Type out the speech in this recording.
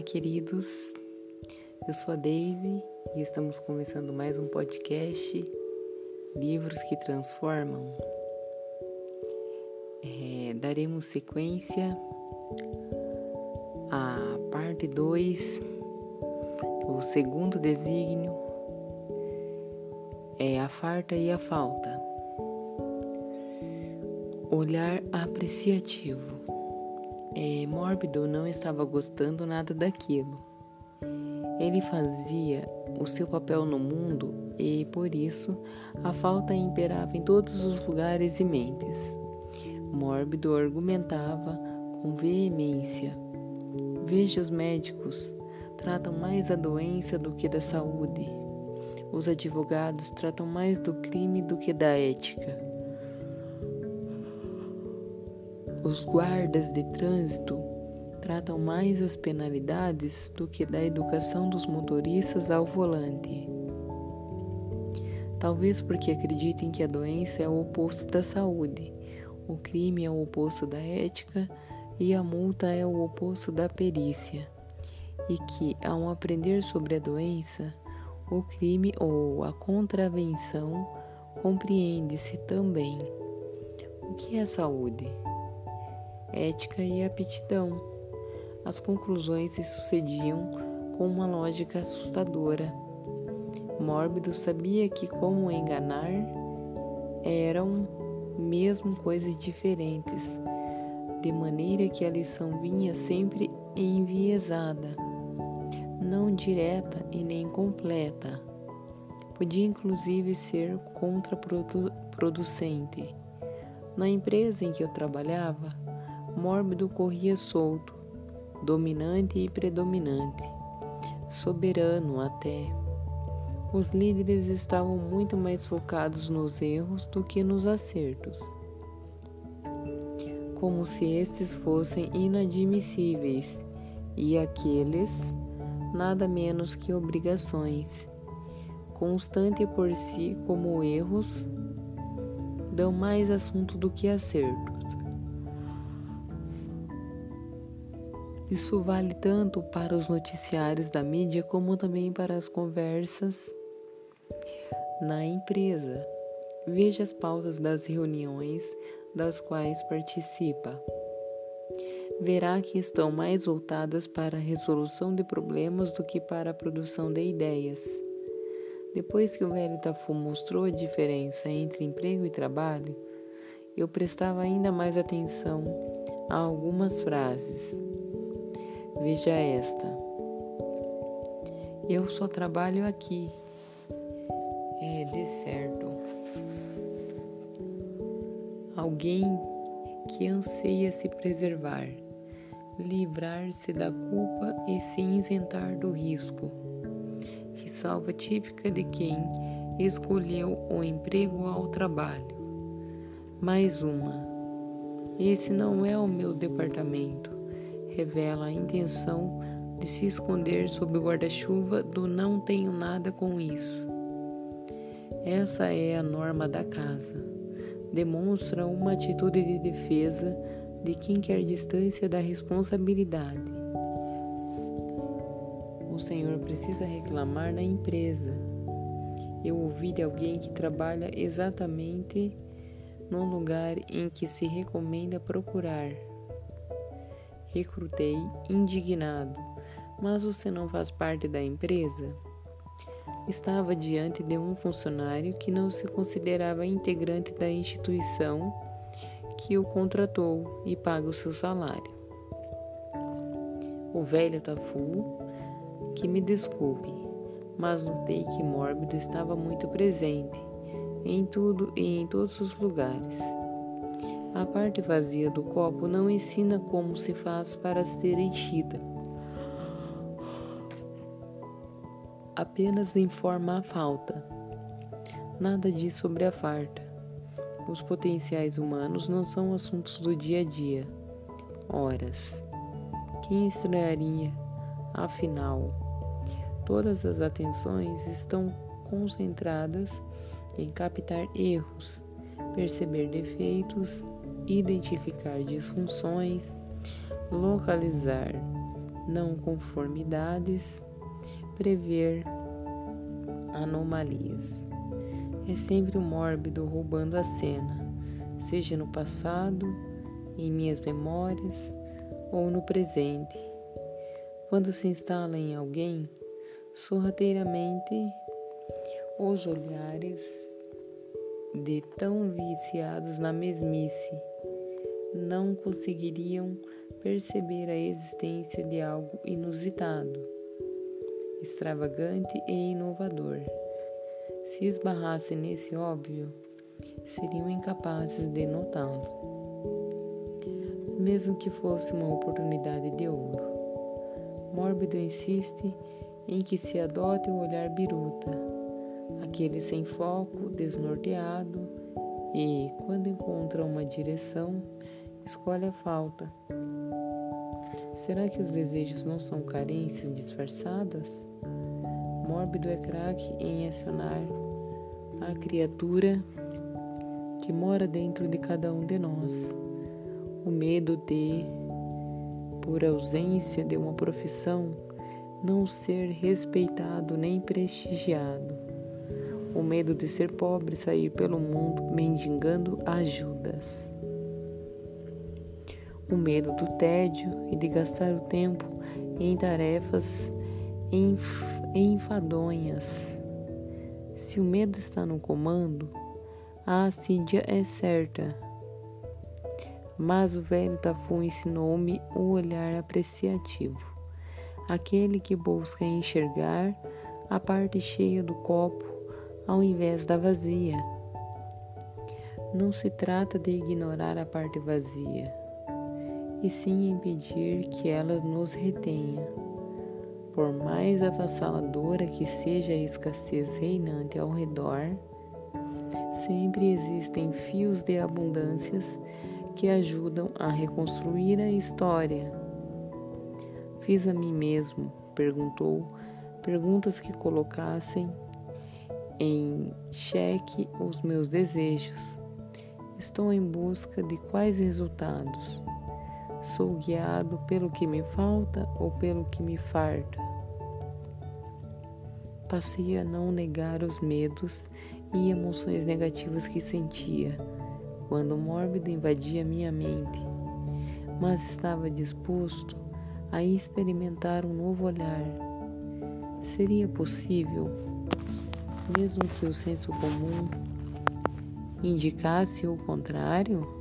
Olá, queridos. Eu sou a Daisy e estamos começando mais um podcast Livros que Transformam. É, daremos sequência à parte 2, o segundo desígnio é a farta e a falta. Olhar apreciativo é, Mórbido não estava gostando nada daquilo. Ele fazia o seu papel no mundo e, por isso, a falta imperava em todos os lugares e mentes. Mórbido argumentava com veemência. Veja, os médicos tratam mais a doença do que da saúde. Os advogados tratam mais do crime do que da ética. Os guardas de trânsito tratam mais as penalidades do que da educação dos motoristas ao volante. Talvez porque acreditem que a doença é o oposto da saúde, o crime é o oposto da ética e a multa é o oposto da perícia, e que, ao aprender sobre a doença, o crime ou a contravenção compreende-se também. O que é saúde? Ética e aptidão. As conclusões se sucediam com uma lógica assustadora. Mórbido sabia que como enganar eram mesmo coisas diferentes, de maneira que a lição vinha sempre enviesada, não direta e nem completa. Podia inclusive ser contraproducente. Na empresa em que eu trabalhava, Mórbido corria solto, dominante e predominante, soberano até. Os líderes estavam muito mais focados nos erros do que nos acertos, como se estes fossem inadmissíveis e aqueles nada menos que obrigações. Constante por si, como erros, dão mais assunto do que acerto. Isso vale tanto para os noticiários da mídia como também para as conversas na empresa. Veja as pautas das reuniões das quais participa. Verá que estão mais voltadas para a resolução de problemas do que para a produção de ideias. Depois que o velho Tafu mostrou a diferença entre emprego e trabalho, eu prestava ainda mais atenção a algumas frases. Veja esta. Eu só trabalho aqui. É de certo. Alguém que anseia se preservar, livrar-se da culpa e se isentar do risco. Ressalva típica de quem escolheu o emprego ao trabalho. Mais uma. Esse não é o meu departamento revela a intenção de se esconder sob o guarda-chuva do não tenho nada com isso. Essa é a norma da casa. Demonstra uma atitude de defesa de quem quer distância da responsabilidade. O Senhor precisa reclamar na empresa. Eu ouvi de alguém que trabalha exatamente no lugar em que se recomenda procurar recrutei indignado. Mas você não faz parte da empresa? Estava diante de um funcionário que não se considerava integrante da instituição que o contratou e paga o seu salário. O velho Tafu, que me desculpe, mas notei que Mórbido estava muito presente, em tudo e em todos os lugares. A parte vazia do copo não ensina como se faz para ser enchida. Apenas informa a falta. Nada diz sobre a farta. Os potenciais humanos não são assuntos do dia a dia. Horas. Quem estranharia? Afinal, todas as atenções estão concentradas em captar erros, perceber defeitos identificar disfunções, localizar não conformidades, prever anomalias. É sempre o mórbido roubando a cena, seja no passado, em minhas memórias ou no presente. Quando se instala em alguém, sorrateiramente os olhares de tão viciados na mesmice não conseguiriam perceber a existência de algo inusitado, extravagante e inovador. Se esbarrassem nesse óbvio, seriam incapazes de notá-lo, mesmo que fosse uma oportunidade de ouro. Mórbido insiste em que se adote o olhar biruta, aquele sem foco, desnorteado e, quando encontra uma direção, escolhe a falta. Será que os desejos não são carências disfarçadas? Mórbido é craque em acionar a criatura que mora dentro de cada um de nós. O medo de, por ausência de uma profissão, não ser respeitado nem prestigiado. O medo de ser pobre e sair pelo mundo mendigando ajudas o medo do tédio e de gastar o tempo em tarefas enf enfadonhas. Se o medo está no comando, a assídia é certa. Mas o velho Tafu ensinou-me o olhar apreciativo, aquele que busca enxergar a parte cheia do copo ao invés da vazia. Não se trata de ignorar a parte vazia, e sim impedir que ela nos retenha. Por mais avassaladora que seja a escassez reinante ao redor, sempre existem fios de abundâncias que ajudam a reconstruir a história. Fiz a mim mesmo, perguntou, perguntas que colocassem em xeque os meus desejos. Estou em busca de quais resultados? Sou guiado pelo que me falta ou pelo que me farta? Passei a não negar os medos e emoções negativas que sentia quando o mórbido invadia minha mente, mas estava disposto a experimentar um novo olhar. Seria possível, mesmo que o senso comum indicasse o contrário?